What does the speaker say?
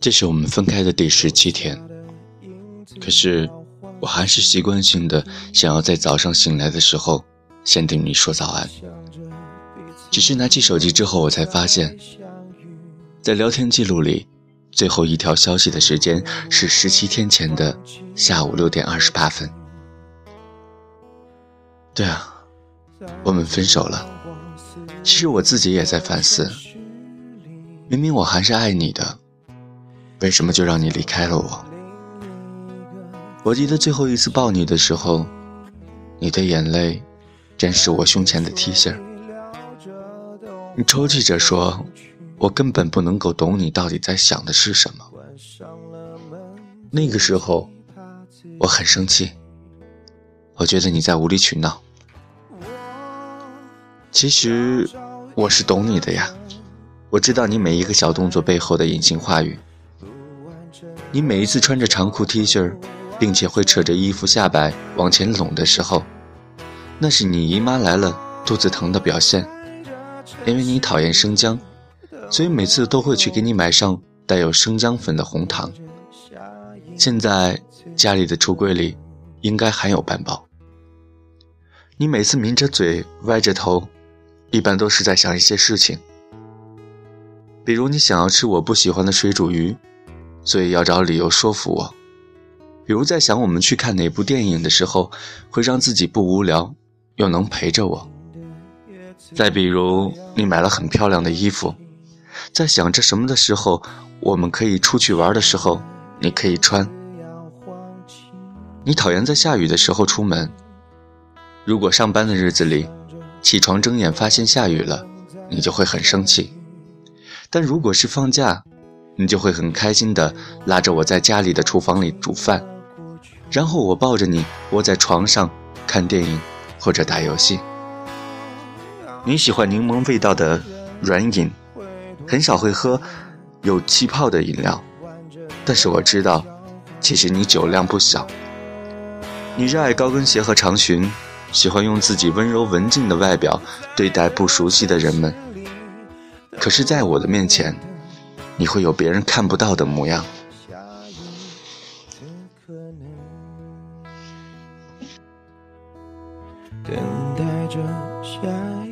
这是我们分开的第十七天，可是我还是习惯性的想要在早上醒来的时候先对你说早安。只是拿起手机之后，我才发现，在聊天记录里，最后一条消息的时间是十七天前的下午六点二十八分。对啊，我们分手了。其实我自己也在反思，明明我还是爱你的，为什么就让你离开了我？我记得最后一次抱你的时候，你的眼泪，沾湿我胸前的 T 恤。你抽泣着说：“我根本不能够懂你到底在想的是什么。”那个时候，我很生气，我觉得你在无理取闹。其实我是懂你的呀，我知道你每一个小动作背后的隐形话语。你每一次穿着长裤 T 恤，并且会扯着衣服下摆往前拢的时候，那是你姨妈来了肚子疼的表现。因为你讨厌生姜，所以每次都会去给你买上带有生姜粉的红糖。现在家里的橱柜里应该还有半包。你每次抿着嘴，歪着头，一般都是在想一些事情，比如你想要吃我不喜欢的水煮鱼，所以要找理由说服我；比如在想我们去看哪部电影的时候，会让自己不无聊，又能陪着我。再比如，你买了很漂亮的衣服，在想着什么的时候，我们可以出去玩的时候，你可以穿。你讨厌在下雨的时候出门，如果上班的日子里，起床睁眼发现下雨了，你就会很生气。但如果是放假，你就会很开心的拉着我在家里的厨房里煮饭，然后我抱着你窝在床上看电影或者打游戏。你喜欢柠檬味道的软饮，很少会喝有气泡的饮料，但是我知道，其实你酒量不小。你热爱高跟鞋和长裙，喜欢用自己温柔文静的外表对待不熟悉的人们，可是，在我的面前，你会有别人看不到的模样。等待着。